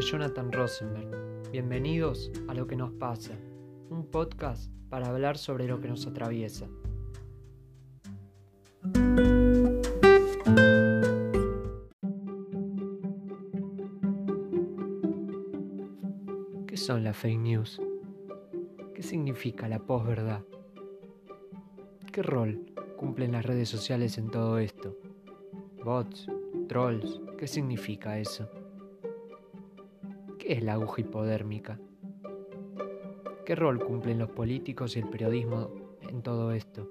Jonathan Rosenberg. Bienvenidos a Lo que nos pasa, un podcast para hablar sobre lo que nos atraviesa. ¿Qué son las fake news? ¿Qué significa la posverdad? ¿Qué rol cumplen las redes sociales en todo esto? Bots, trolls, ¿qué significa eso? ¿Qué es la aguja hipodérmica? ¿Qué rol cumplen los políticos y el periodismo en todo esto?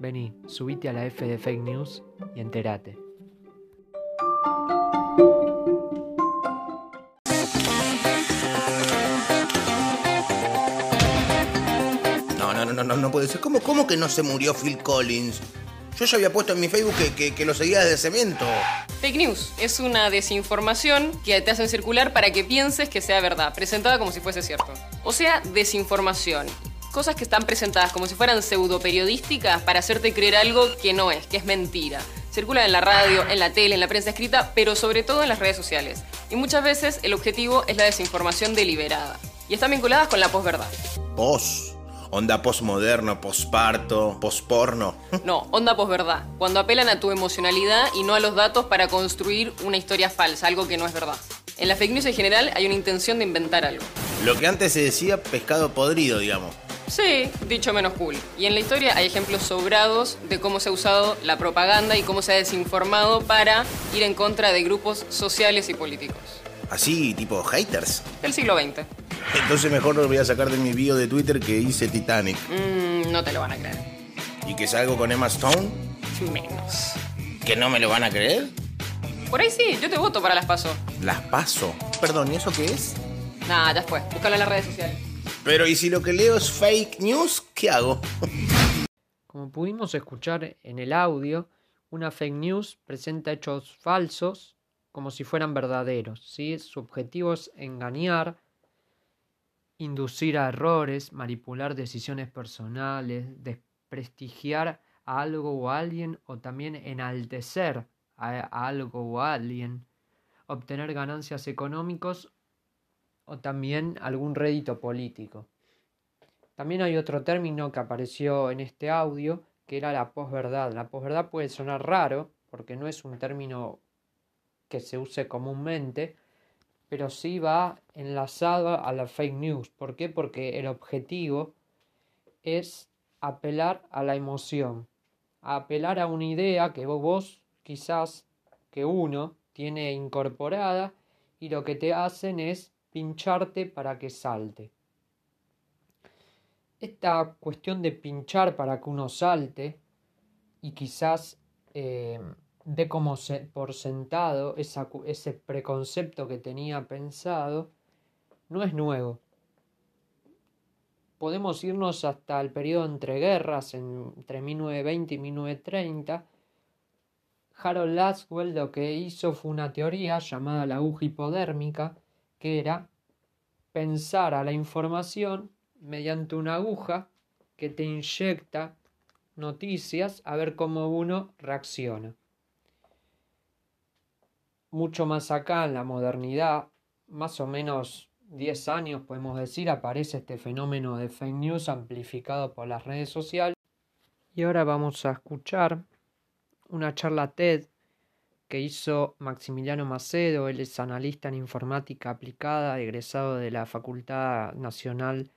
Vení, subite a la F de Fake News y entérate. No, no, no, no, no puede ser. ¿Cómo, ¿Cómo que no se murió Phil Collins? Yo ya había puesto en mi Facebook que, que- que lo seguía desde cemento. Fake news es una desinformación que te hacen circular para que pienses que sea verdad, presentada como si fuese cierto. O sea, desinformación. Cosas que están presentadas como si fueran pseudoperiodísticas para hacerte creer algo que no es, que es mentira. Circulan en la radio, en la tele, en la prensa escrita, pero sobre todo en las redes sociales. Y muchas veces el objetivo es la desinformación deliberada. Y están vinculadas con la posverdad. Pos. Onda posmoderno, posparto, posporno. No, onda posverdad. Cuando apelan a tu emocionalidad y no a los datos para construir una historia falsa, algo que no es verdad. En la fake news en general hay una intención de inventar algo. Lo que antes se decía pescado podrido, digamos. Sí, dicho menos cool. Y en la historia hay ejemplos sobrados de cómo se ha usado la propaganda y cómo se ha desinformado para ir en contra de grupos sociales y políticos. Así, tipo haters. Del siglo XX. Entonces mejor lo voy a sacar de mi bio de Twitter que hice Titanic. Mm, no te lo van a creer. ¿Y que salgo con Emma Stone? Menos. ¿Que no me lo van a creer? Por ahí sí, yo te voto para las paso. Las paso. Perdón, ¿y eso qué es? Nah, ya fue. Búscalo en las redes sociales. Pero ¿y si lo que leo es fake news? ¿Qué hago? Como pudimos escuchar en el audio, una fake news presenta hechos falsos como si fueran verdaderos. ¿sí? Su objetivo es engañar, inducir a errores, manipular decisiones personales, desprestigiar a algo o a alguien o también enaltecer a, algo o a alguien, obtener ganancias económicas o también algún rédito político. También hay otro término que apareció en este audio, que era la posverdad. La posverdad puede sonar raro, porque no es un término que se use comúnmente, pero sí va enlazado a la fake news. ¿Por qué? Porque el objetivo es apelar a la emoción, a apelar a una idea que vos, quizás que uno tiene incorporada y lo que te hacen es pincharte para que salte. Esta cuestión de pinchar para que uno salte y quizás eh, dé como se- por sentado ese preconcepto que tenía pensado, no es nuevo. Podemos irnos hasta el periodo entre guerras, en- entre 1920 y 1930. Harold Laswell lo que hizo fue una teoría llamada la aguja hipodérmica, que era pensar a la información mediante una aguja que te inyecta noticias a ver cómo uno reacciona. Mucho más acá en la modernidad, más o menos 10 años podemos decir, aparece este fenómeno de fake news amplificado por las redes sociales. Y ahora vamos a escuchar una charla TED que hizo Maximiliano Macedo, él es analista en informática aplicada, egresado de la Facultad Nacional,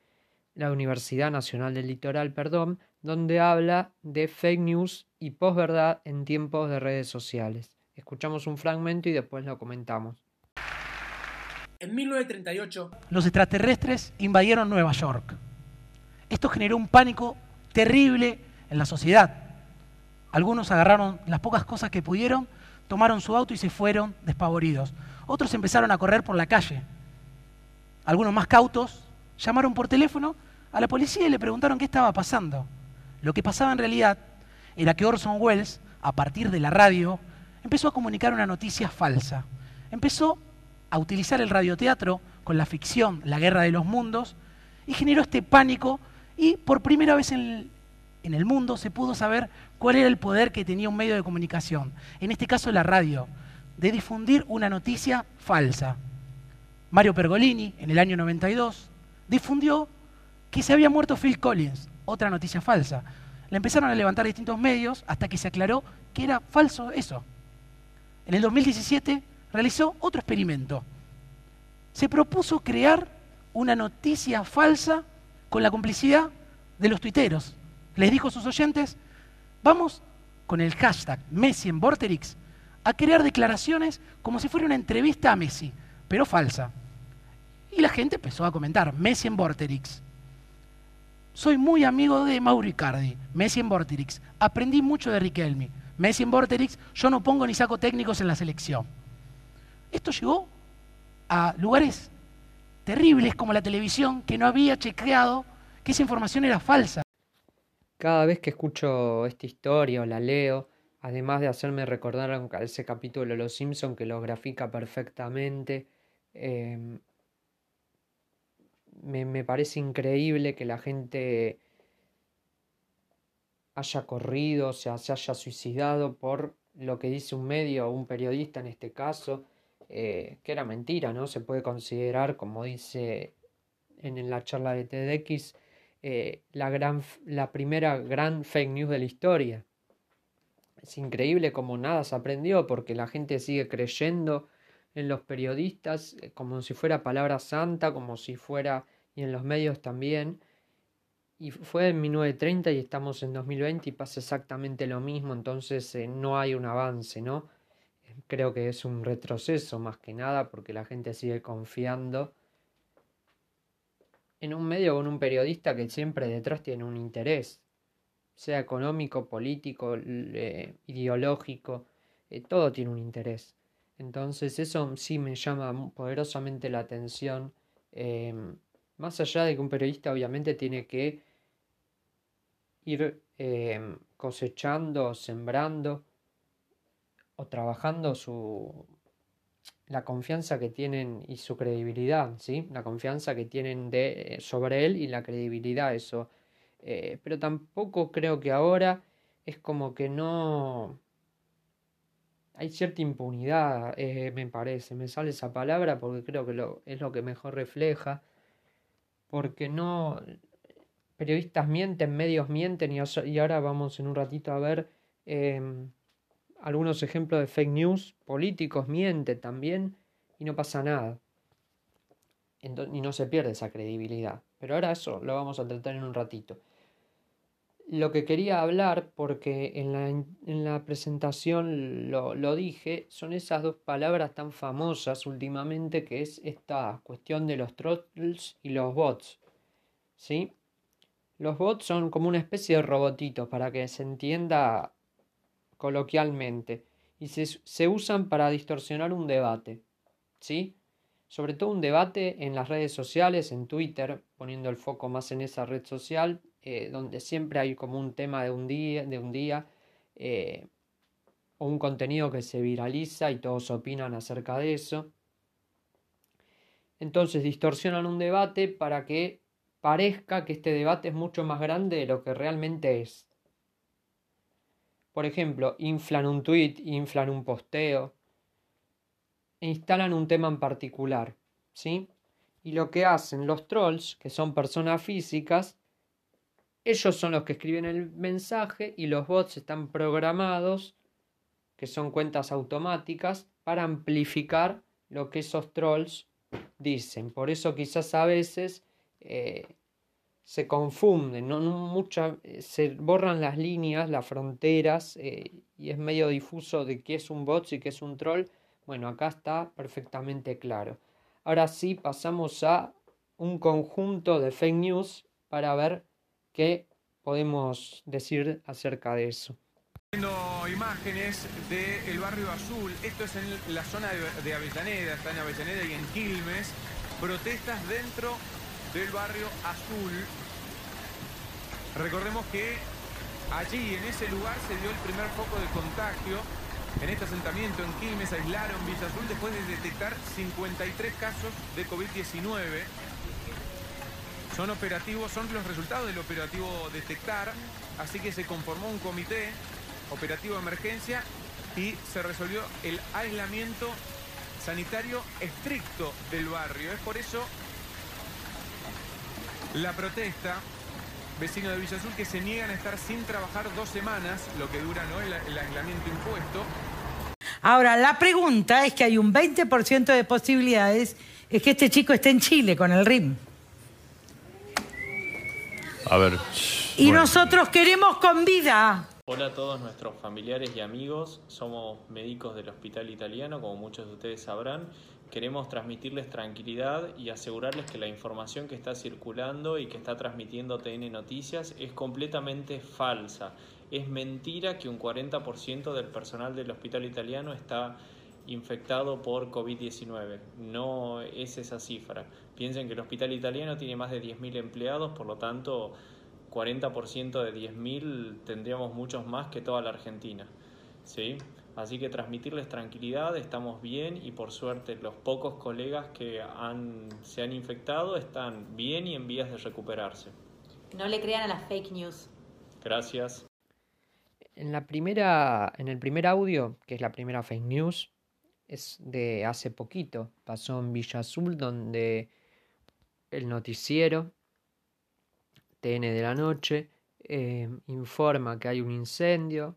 la Universidad Nacional del Litoral, perdón, donde habla de fake news y posverdad en tiempos de redes sociales. Escuchamos un fragmento y después lo comentamos. En 1938, los extraterrestres invadieron Nueva York. Esto generó un pánico terrible en la sociedad. Algunos agarraron las pocas cosas que pudieron, tomaron su auto y se fueron despavoridos. Otros empezaron a correr por la calle. Algunos más cautos llamaron por teléfono a la policía y le preguntaron qué estaba pasando. Lo que pasaba en realidad era que Orson Welles, a partir de la radio, empezó a comunicar una noticia falsa. Empezó a utilizar el radioteatro con la ficción La Guerra de los Mundos y generó este pánico y por primera vez en el, mundo se pudo saber cuál era el poder que tenía un medio de comunicación, en este caso la radio, de difundir una noticia falsa. Mario Pergolini, en el año 92, difundió que se había muerto Phil Collins, otra noticia falsa. Le empezaron a levantar distintos medios hasta que se aclaró que era falso eso. En el 2017 realizó otro experimento. Se propuso crear una noticia falsa con la complicidad de los tuiteros. Les dijo a sus oyentes, vamos con el hashtag Messi en Vorterix a crear declaraciones como si fuera una entrevista a Messi, pero falsa. Y la gente empezó a comentar, Messi en Vorterix. Soy muy amigo de Mauro Icardi, Messi en Vorterix. Aprendí mucho de Riquelme. Messi en Vorterix, yo no pongo ni saco técnicos en la selección. Esto llegó a lugares terribles como la televisión que no había chequeado que esa información era falsa. Cada vez que escucho esta historia o la leo, además de hacerme recordar a ese capítulo de Los Simpson que lo grafica perfectamente, em, me, me parece increíble que la gente haya corrido, o sea, se haya suicidado por lo que dice un medio o un periodista en este caso, eh, que era mentira, ¿no? Se puede considerar, como dice en la charla de TEDx, eh, la, gran, la primera gran fake news de la historia. Es increíble como nada se aprendió porque la gente sigue creyendo en los periodistas eh, como si fuera palabra santa, como si fuera, y en los medios también. Y fue en 1930 y estamos en 2020 y pasa exactamente lo mismo, entonces eh, no hay un avance, ¿no? Creo que es un retroceso más que nada porque la gente sigue confiando en un medio con un periodista que siempre detrás tiene un interés, sea económico, político, ideológico, eh, todo tiene un interés. Entonces eso sí me llama poderosamente la atención, em, más allá de que un periodista obviamente tiene que ir em, cosechando, sembrando o trabajando su, la confianza que tienen y su credibilidad, ¿sí? La confianza que tienen de, eh, sobre él y la credibilidad, eso. Eh, pero tampoco creo que ahora es como que no... Hay cierta impunidad, eh, me parece, me sale esa palabra porque creo que lo, es lo que mejor refleja, porque no... Periodistas mienten, medios mienten y, ahora vamos en un ratito a ver em, algunos ejemplos de fake news, políticos mienten también y no pasa nada. y no se pierde esa credibilidad. Pero ahora eso lo vamos a tratar en un ratito. Lo que quería hablar, porque en la, en la presentación lo, lo, dije, son esas dos palabras tan famosas últimamente que es esta cuestión de los trolls y los bots. ¿Sí? Los bots son como una especie de robotitos, para que se entienda coloquialmente, y se, usan para distorsionar un debate, ¿sí? Sobre todo un debate en las redes sociales, en Twitter, poniendo el foco más en esa red social, eh, donde siempre hay como un tema de un día, de un día eh, o un contenido que se viraliza y todos opinan acerca de eso. Entonces distorsionan un debate para que parezca que este debate es mucho más grande de lo que realmente es. Por ejemplo, inflan un tweet, inflan un posteo e instalan un tema en particular, ¿sí? Y lo que hacen los trolls, que son personas físicas, ellos son los que escriben el mensaje y los bots están programados, que son cuentas automáticas, para amplificar lo que esos trolls dicen. Por eso quizás a veces eh, se confunden, ¿no? Mucha, eh, se borran las líneas, las fronteras, eh, y es medio difuso de qué es un bot y qué es un troll. Bueno, acá está perfectamente claro. Ahora sí pasamos a un conjunto de fake news para ver qué podemos decir acerca de eso. Viendo imágenes del barrio azul, esto es en la zona de Avellaneda, está en Avellaneda y en Quilmes, protestas dentro del barrio azul. Recordemos que allí, en ese lugar, se dio el primer foco de contagio. En este asentamiento en Quilmes aislaron Villa Azul después de detectar 53 casos de COVID-19. Son operativos, son los resultados del operativo detectar, así que se conformó un comité operativo de emergencia y se resolvió el aislamiento sanitario estricto del barrio. Es por eso la protesta, vecinos de Villa Azul que se niegan a estar sin trabajar dos semanas, lo que dura ¿no? el, el aislamiento impuesto. Ahora, la pregunta es que hay un 20% de posibilidades es que este chico esté en Chile con el RIM. A ver. Y bueno. nosotros queremos con vida. Hola a todos nuestros familiares y amigos, somos médicos del Hospital Italiano, como muchos de ustedes sabrán. Queremos transmitirles tranquilidad y asegurarles que la información que está circulando y que está transmitiendo TN Noticias es completamente falsa. Es mentira que un 40% del personal del Hospital Italiano está infectado por COVID-19. No es esa cifra. Piensen que el Hospital Italiano tiene más de 10.000 empleados, por lo tanto 40% de 10.000 tendríamos muchos más que toda la Argentina. ¿sí? Así que transmitirles tranquilidad, estamos bien y por suerte los pocos colegas que han, se han infectado están bien y en vías de recuperarse. No le crean a las fake news. Gracias. En, la primera, en el primer audio, que es la primera fake news, es de hace poquito. Pasó en Villa Azul, donde el noticiero TN de la noche eh, informa que hay un incendio.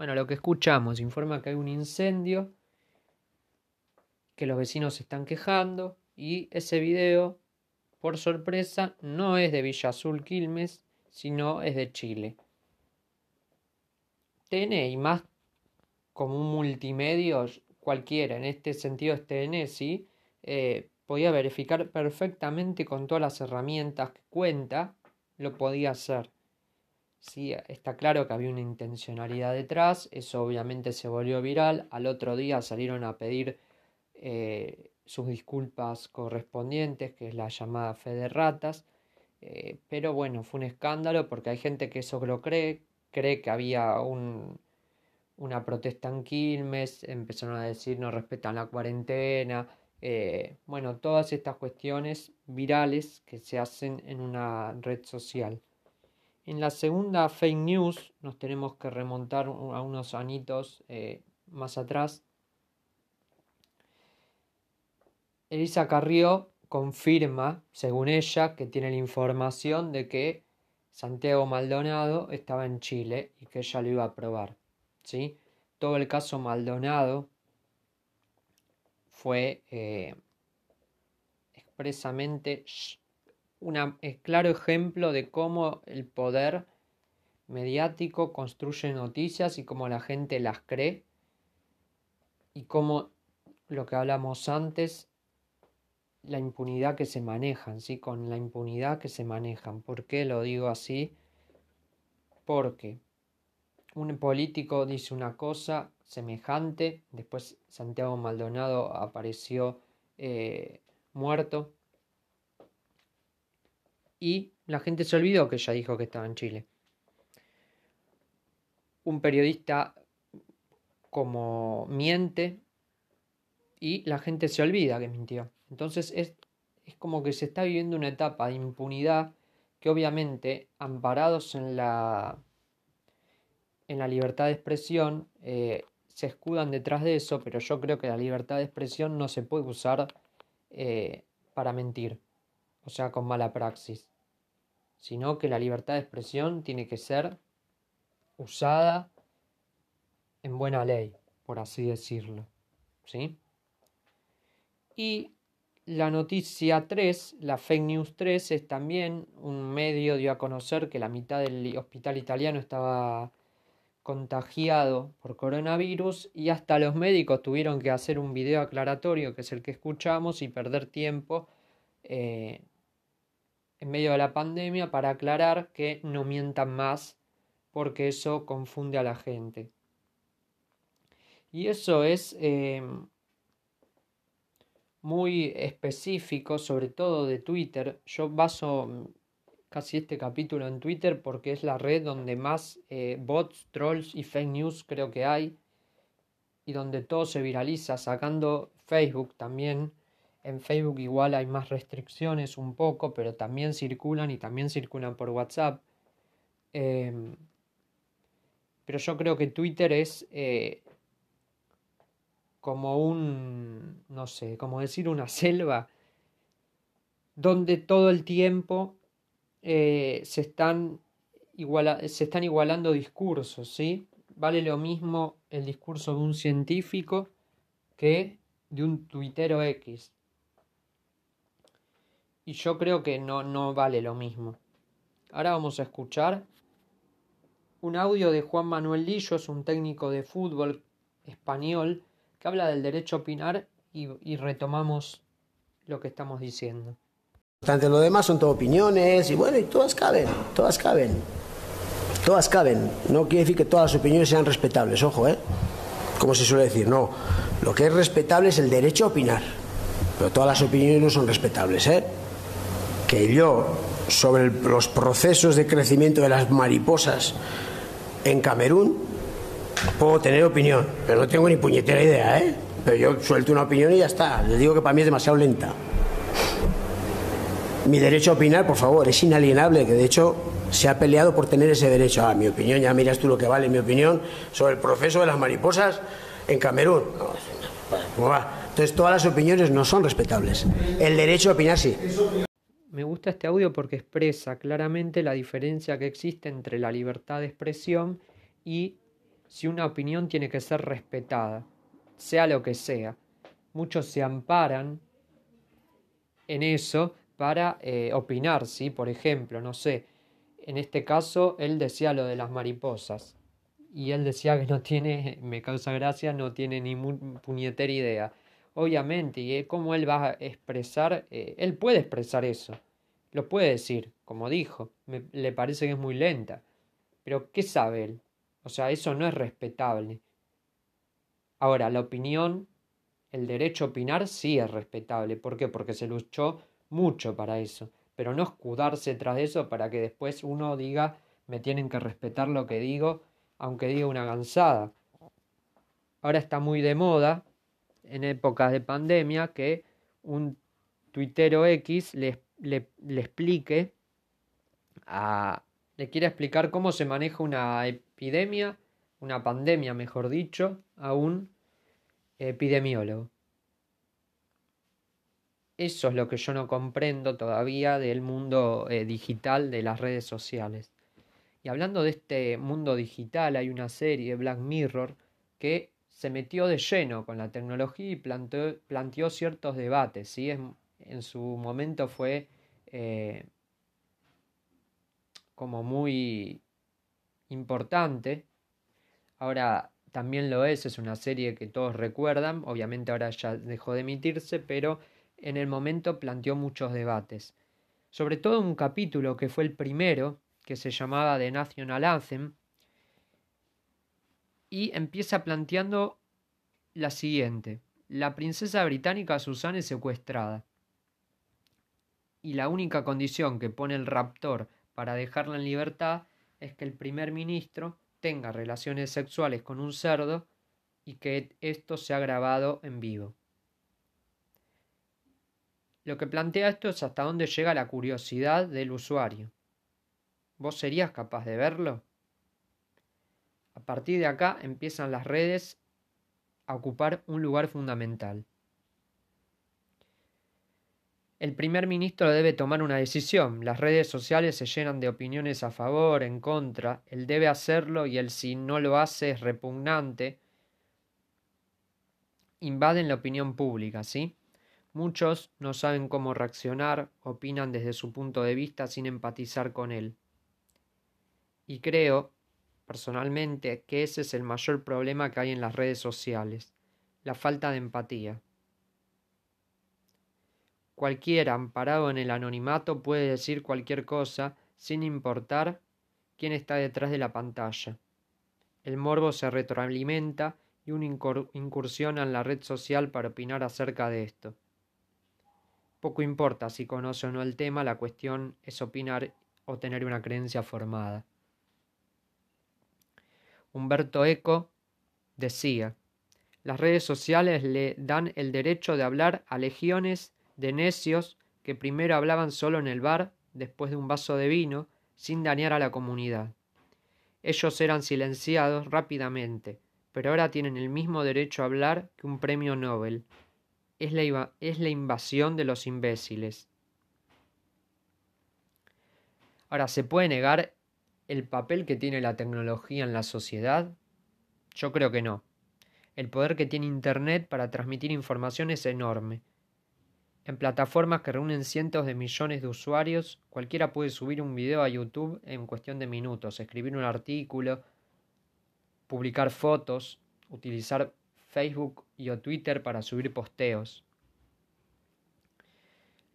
Bueno, lo que escuchamos, informa que hay un incendio, que los vecinos se están quejando y ese video, por sorpresa, no es de Villa Azul Quilmes, sino es de Chile. TN y más como un multimedio cualquiera, en este sentido es TN, sí, eh, podía verificar perfectamente con todas las herramientas que cuenta lo podía hacer. Sí, está claro que había una intencionalidad detrás, eso obviamente se volvió viral, al otro día salieron a pedir eh, sus disculpas correspondientes, que es la llamada fe de ratas, eh, pero bueno, fue un escándalo porque hay gente que eso lo cree, cree que había un, una protesta en Quilmes, empezaron a decir no respetan la cuarentena, eh, bueno, todas estas cuestiones virales que se hacen en una red social. En la segunda fake news nos tenemos que remontar a unos anitos eh, más atrás. Elisa Carrió confirma, según ella, que tiene la información de que Santiago Maldonado estaba en Chile y que ella lo iba a probar. ¿sí? Todo el caso Maldonado fue eh, expresamente un claro ejemplo de cómo el poder mediático construye noticias y cómo la gente las cree y cómo lo que hablamos antes la impunidad que se manejan, ¿sí? Con la impunidad que se manejan. ¿Por qué lo digo así? Porque un político dice una cosa semejante, después Santiago Maldonado apareció eh, muerto y la gente se olvidó que ella dijo que estaba en Chile. Un periodista como miente y la gente se olvida que mintió. Entonces es, es como que se está viviendo una etapa de impunidad que obviamente, amparados en la, en la libertad de expresión, eh, se escudan detrás de eso, pero yo creo que la libertad de expresión no se puede usar eh, para mentir, o sea, con mala praxis, sino que la libertad de expresión tiene que ser usada en buena ley, por así decirlo. ¿Sí? Y la noticia 3, la fake news 3, es también un medio dio a conocer que la mitad del hospital italiano estaba contagiado por coronavirus y hasta los médicos tuvieron que hacer un video aclaratorio, que es el que escuchamos, y perder tiempo eh, en medio de la pandemia para aclarar que no mientan más porque eso confunde a la gente. Y eso es eh, muy específico, sobre todo de Twitter. Yo baso casi este capítulo en Twitter porque es la red donde más eh, bots, trolls y fake news creo que hay y donde todo se viraliza, sacando Facebook también. En Facebook igual hay más restricciones un poco, pero también circulan y también circulan por WhatsApp. Eh, pero yo creo que Twitter es eh, como un, no sé, como decir una selva, donde todo el tiempo eh, se, están se están igualando discursos, ¿sí? Vale lo mismo el discurso de un científico que de un tuitero X. Y yo creo que no, no vale lo mismo. Ahora vamos a escuchar un audio de Juan Manuel Lillo, es un técnico de fútbol español que habla del derecho a opinar y, y retomamos lo que estamos diciendo. Lo demás son todo opiniones y bueno, y todas caben, todas caben. Todas caben. No quiere decir que todas las opiniones sean respetables, ojo, ¿eh? Como se suele decir, no. Lo que es respetable es el derecho a opinar. Pero todas las opiniones no son respetables, ¿eh? Que yo, sobre los procesos de crecimiento de las mariposas en Camerún, puedo tener opinión, pero no tengo ni puñetera idea, ¿eh? Pero yo suelto una opinión y ya está. Les digo que para mí es demasiado lenta. Mi derecho a opinar, por favor, es inalienable, que de hecho se ha peleado por tener ese derecho. a mi opinión, ya miras tú lo que vale mi opinión sobre el proceso de las mariposas en Camerún. Entonces todas las opiniones no son respetables. El derecho a opinar sí. Me gusta este audio porque expresa claramente la diferencia que existe entre la libertad de expresión y si una opinión tiene que ser respetada, sea lo que sea. Muchos se amparan en eso para eh, opinar, ¿sí? Por ejemplo, no sé, en este caso él decía lo de las mariposas y él decía que no tiene, me causa gracia, no tiene ni puñetera idea. Obviamente, y cómo él va a expresar, eh, él puede expresar eso, lo puede decir, como dijo, me, le parece que es muy lenta, pero ¿qué sabe él? O sea, eso no es respetable. Ahora, la opinión, el derecho a opinar sí es respetable. ¿Por qué? Porque se luchó mucho para eso pero no escudarse tras eso para que después uno diga me tienen que respetar lo que digo, aunque diga una gansada. Ahora está muy de moda, en épocas de pandemia, que un tuitero X le, le, explique, a, le quiere explicar cómo se maneja una epidemia, una pandemia, mejor dicho, a un epidemiólogo. Eso es lo que yo no comprendo todavía del mundo eh, digital de las redes sociales. Y hablando de este mundo digital, hay una serie, Black Mirror, que se metió de lleno con la tecnología y planteó, ciertos debates. ¿sí? En, su momento fue eh, como muy importante. Ahora también lo es, es una serie que todos recuerdan. Obviamente ahora ya dejó de emitirse, pero en el momento planteó muchos debates. Sobre todo un capítulo que fue el primero, que se llamaba The National Anthem, y empieza planteando la siguiente. La princesa británica Susana es secuestrada. Y la única condición que pone el raptor para dejarla en libertad es que el primer ministro tenga relaciones sexuales con un cerdo y que esto sea grabado en vivo. Lo que plantea esto es hasta dónde llega la curiosidad del usuario. ¿Vos serías capaz de verlo? A partir de acá empiezan las redes a ocupar un lugar fundamental. El primer ministro debe tomar una decisión. Las redes sociales se llenan de opiniones a favor, en contra. Él debe hacerlo y él si no lo hace es repugnante. Invaden la opinión pública, ¿sí? Muchos no saben cómo reaccionar, opinan desde su punto de vista sin empatizar con él. Y creo, personalmente, que ese es el mayor problema que hay en las redes sociales, la falta de empatía. Cualquiera amparado en el anonimato puede decir cualquier cosa sin importar quién está detrás de la pantalla. El morbo se retroalimenta y una incursiona en la red social para opinar acerca de esto. Poco importa si conoce o no el tema, la cuestión es opinar o tener una creencia formada. Humberto Eco decía, las redes sociales le dan el derecho de hablar a legiones de necios que primero hablaban solo en el bar, después de un vaso de vino, sin dañar a la comunidad. Ellos eran silenciados rápidamente, pero ahora tienen el mismo derecho a hablar que un premio Nobel. Es la, es la invasión de los imbéciles. Ahora, ¿se puede negar el papel que tiene la tecnología en la sociedad? Yo creo que no. El poder que tiene Internet para transmitir información es enorme. En plataformas que reúnen cientos de millones de usuarios, cualquiera puede subir un video a YouTube en cuestión de minutos, escribir un artículo, publicar fotos, utilizar Facebook y o Twitter para subir posteos.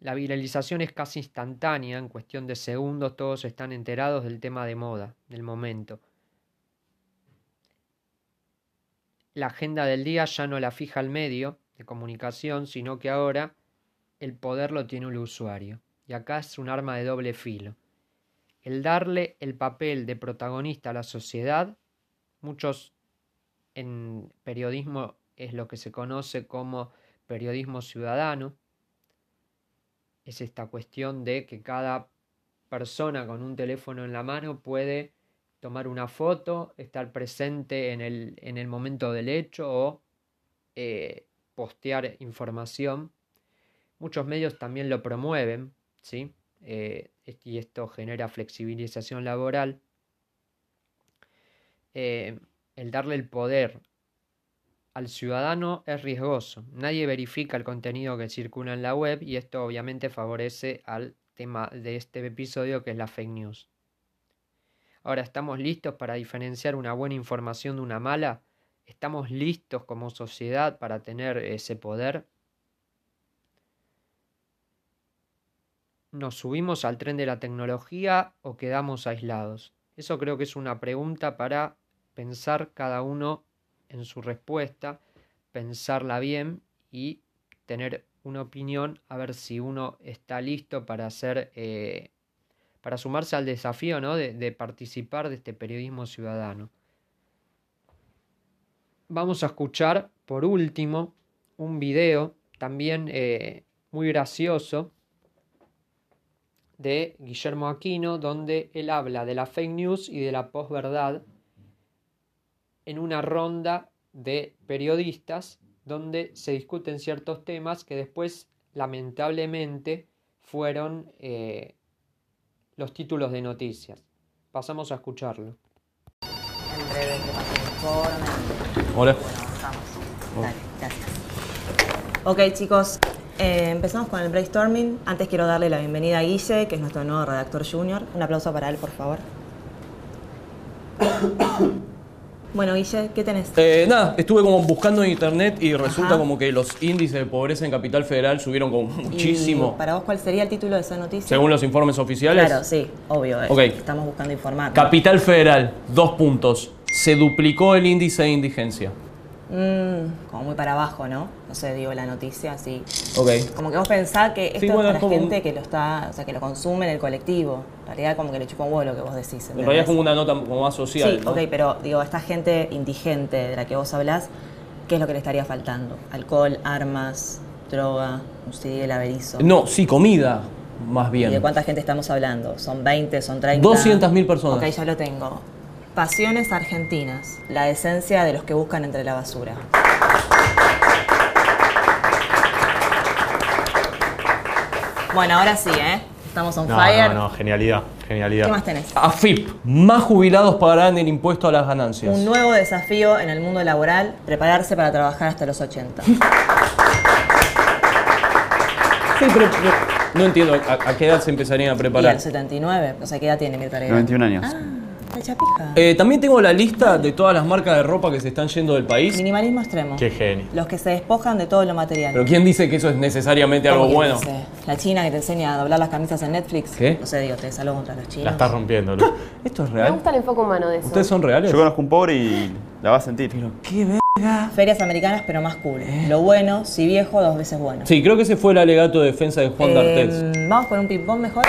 La viralización es casi instantánea, en cuestión de segundos todos están enterados del tema de moda, del momento. La agenda del día ya no la fija el medio de comunicación, sino que ahora el poder lo tiene el usuario. Y acá es un arma de doble filo. El darle el papel de protagonista a la sociedad, muchos en periodismo es lo que se conoce como periodismo ciudadano, es esta cuestión de que cada persona con un teléfono en la mano puede tomar una foto, estar presente en el, en el momento del hecho o eh, postear información. Muchos medios también lo promueven, ¿sí? Eh, y esto genera flexibilización laboral. Eh, el darle el poder al ciudadano es riesgoso. Nadie verifica el contenido que circula en la web y esto obviamente favorece al tema de este episodio que es la fake news. Ahora, ¿estamos listos para diferenciar una buena información de una mala? ¿Estamos listos como sociedad para tener ese poder? ¿Nos subimos al tren de la tecnología o quedamos aislados? Eso creo que es una pregunta para pensar cada uno en su respuesta, pensarla bien y tener una opinión a ver si uno está listo para hacer eh, para sumarse al desafío ¿no? de, participar de este periodismo ciudadano. Vamos a escuchar por último un video también eh, muy gracioso de Guillermo Aquino donde él habla de la fake news y de la posverdad en una ronda de periodistas donde se discuten ciertos temas que después lamentablemente fueron eh, los títulos de noticias. Pasamos a escucharlo. En breve te paso el informe. Hola. Bueno, avanzamos. Dale, gracias. Ok, chicos, eh, empezamos con el brainstorming. Antes quiero darle la bienvenida a Guille, que es nuestro nuevo redactor junior. Un aplauso para él, por favor. Bueno, Guille, ¿qué tenés? Eh, nada, estuve como buscando en internet y resulta Ajá. como que los índices de pobreza en Capital Federal subieron como Y muchísimo. ¿Para vos cuál sería el título de esa noticia? Según los informes oficiales. Claro, sí, obvio. eh. Ok. Estamos buscando informar. Capital Federal, dos puntos. Se duplicó el índice de indigencia. Mm, como muy para abajo, ¿no? No sé, digo la noticia, sí. Ok. Como que vos pensás que esto Sí, es para es como gente un- que lo está, o sea, que lo consume en el colectivo. En realidad como que le chupa un huevo lo que vos decís. En realidad es como una nota como más social. Sí, ¿no? ok, pero digo, esta gente indigente de la que vos hablás, ¿qué es lo que le estaría faltando? Alcohol, armas, droga, un CD del averizo. No, sí, comida, más ¿Y de bien. cuánta gente estamos hablando? ¿Son 20, son 30? 200.000 personas. Ok, ya lo tengo. Pasiones argentinas. La decencia de los que buscan entre la basura. Bueno, ahora sí, ¿eh? Estamos on No, fire. no, no, genialidad, genialidad. ¿Qué más tenés? AFIP, más jubilados pagarán el impuesto a las ganancias. Un nuevo desafío en el mundo laboral, prepararse para trabajar hasta los 80. Sí, pero, pero no entiendo a, a qué edad se empezarían a Y preparar. al 79, o sea, ¿qué edad tiene Mirta Legrand? 91 años. Ah, Eh, también tengo la lista de todas las marcas de ropa que se están yendo del país. Minimalismo extremo. Qué genio. Los que se despojan de todo lo material. Pero ¿quién dice que eso es necesariamente algo ¿Cómo que bueno? dice? La china que te enseña a doblar las camisas en Netflix. ¿Qué? No sé, digo, te salgo contra los chinos. La estás rompiendo, Lu. ¿Esto es Me real? gusta el enfoque humano de eso. ¿Ustedes son reales? Yo conozco un pobre y la va a sentir. ¿Qué verga? Ferias americanas, pero más cool. Lo bueno, si viejo, dos veces bueno. Sí, creo que ese fue el alegato de defensa de Juan Eh, D'Artés. Vamos con un ping-pong mejor.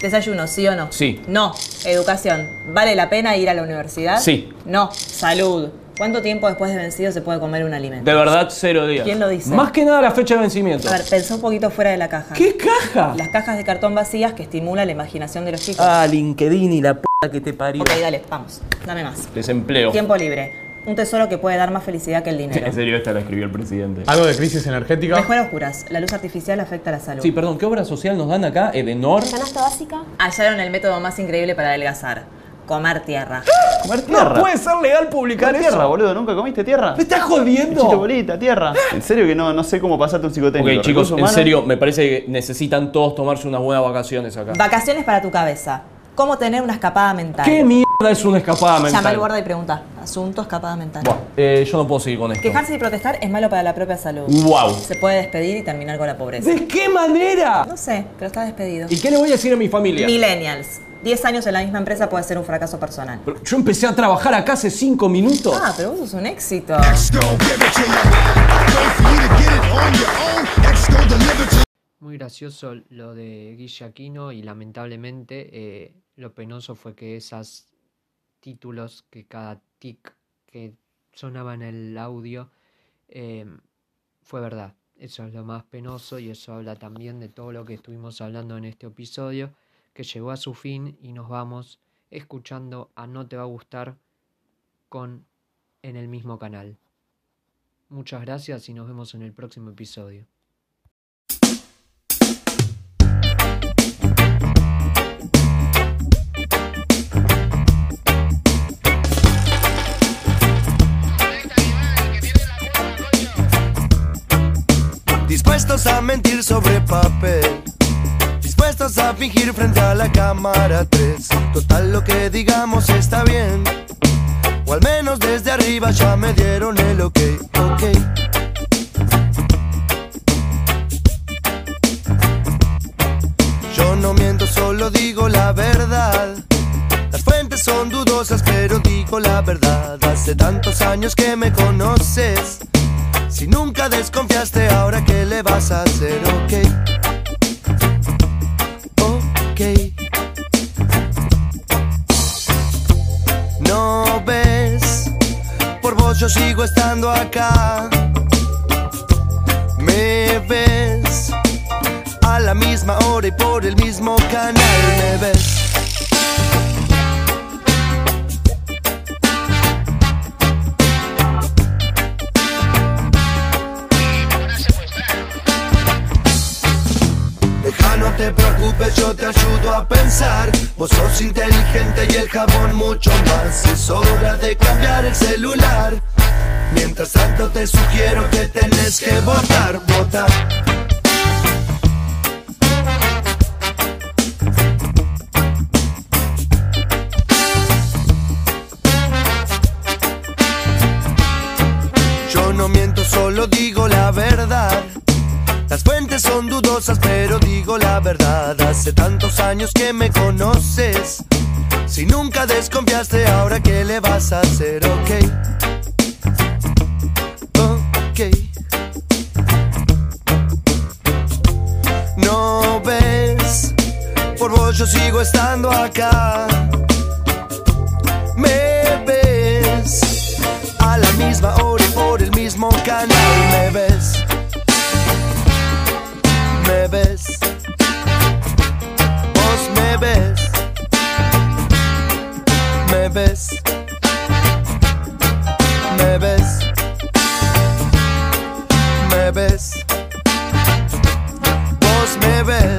Desayuno, ¿sí o no? Sí. No. Educación. ¿Vale la pena ir a la universidad? Sí. No. Salud. ¿Cuánto tiempo después de vencido se puede comer un alimento? De verdad, cero días. ¿Quién lo dice? Más que nada la fecha de vencimiento. A ver, pensá un poquito fuera de la caja. ¿Qué caja? Las cajas de cartón vacías que estimulan la imaginación de los chicos. Ah, LinkedIn y la p que te parió. Ok, dale, vamos. Dame más. Desempleo. Tiempo libre. Un tesoro que puede dar más felicidad que el dinero. En serio, esta la escribió el presidente. ¿Algo de crisis energética? Mejor oscuras. La luz artificial afecta a la salud. Sí, perdón, ¿qué obra social nos dan acá? Edenor. ¿Canasta básica? Hallaron el método más increíble para adelgazar. Comer tierra. ¿Comer tierra? No puede ser legal publicar ¿Comer eso. tierra, boludo? ¿Nunca comiste tierra? ¿Me estás jodiendo? Chito bolita, tierra. En serio que no, no sé cómo pasarte un psicotécnico. Ok, chicos, en serio, me parece que necesitan todos tomarse unas buenas vacaciones acá. Vacaciones para tu cabeza. ¿Cómo tener una escapada mental? ¿Qué mierda es una escapada mental? Llama al guarda y pregunta. Asunto escapada mental. Buah, eh, yo no puedo seguir con esto. Quejarse y protestar es malo para la propia salud. Guau. Se puede despedir y terminar con la pobreza. ¿De qué manera? No sé, pero está despedido. ¿Y qué le voy a decir a mi familia? Millennials. 10 años en la misma empresa puede ser un fracaso personal. Pero yo empecé a trabajar acá hace cinco minutos. Ah, pero vos sos un éxito. Muy gracioso lo de Guille Aquino y lamentablemente eh, lo penoso fue que esos títulos, que cada tic que sonaba en el audio eh, fue verdad. Eso es lo más penoso y eso habla también de todo lo que estuvimos hablando en este episodio, que llegó a su fin y nos vamos escuchando a No Te Va a Gustar con en el mismo canal. Muchas gracias y nos vemos en el próximo episodio. Dispuestos a mentir sobre papel. Dispuestos a fingir frente a la cámara 3. Total, lo que digamos está bien. O al menos desde arriba ya me dieron el ok, ok. Yo no miento, solo digo la verdad. Las fuentes son dudosas, pero digo la verdad. Hace tantos años que me conoces. Si nunca desconfiaste, ahora qué le vas a hacer, ok. Ok. No ves, por vos yo sigo estando acá. Me ves a la misma hora y por el mismo canal. Me ves. Te preocupes, yo te ayudo a pensar. Vos sos inteligente y el jabón mucho más. Es hora de cambiar el celular. Mientras tanto te sugiero que tenés que votar, votar. Yo no miento, solo digo la verdad. Las fuentes son dudosas, pero digo la verdad. Hace tantos años que me conoces. Si nunca desconfiaste, ahora qué le vas a hacer, ok. Ok. No ves, por vos yo sigo estando acá. Me ves a la misma hora y por el mismo canal. Me ves ves, me ves, me ves, vos me ves.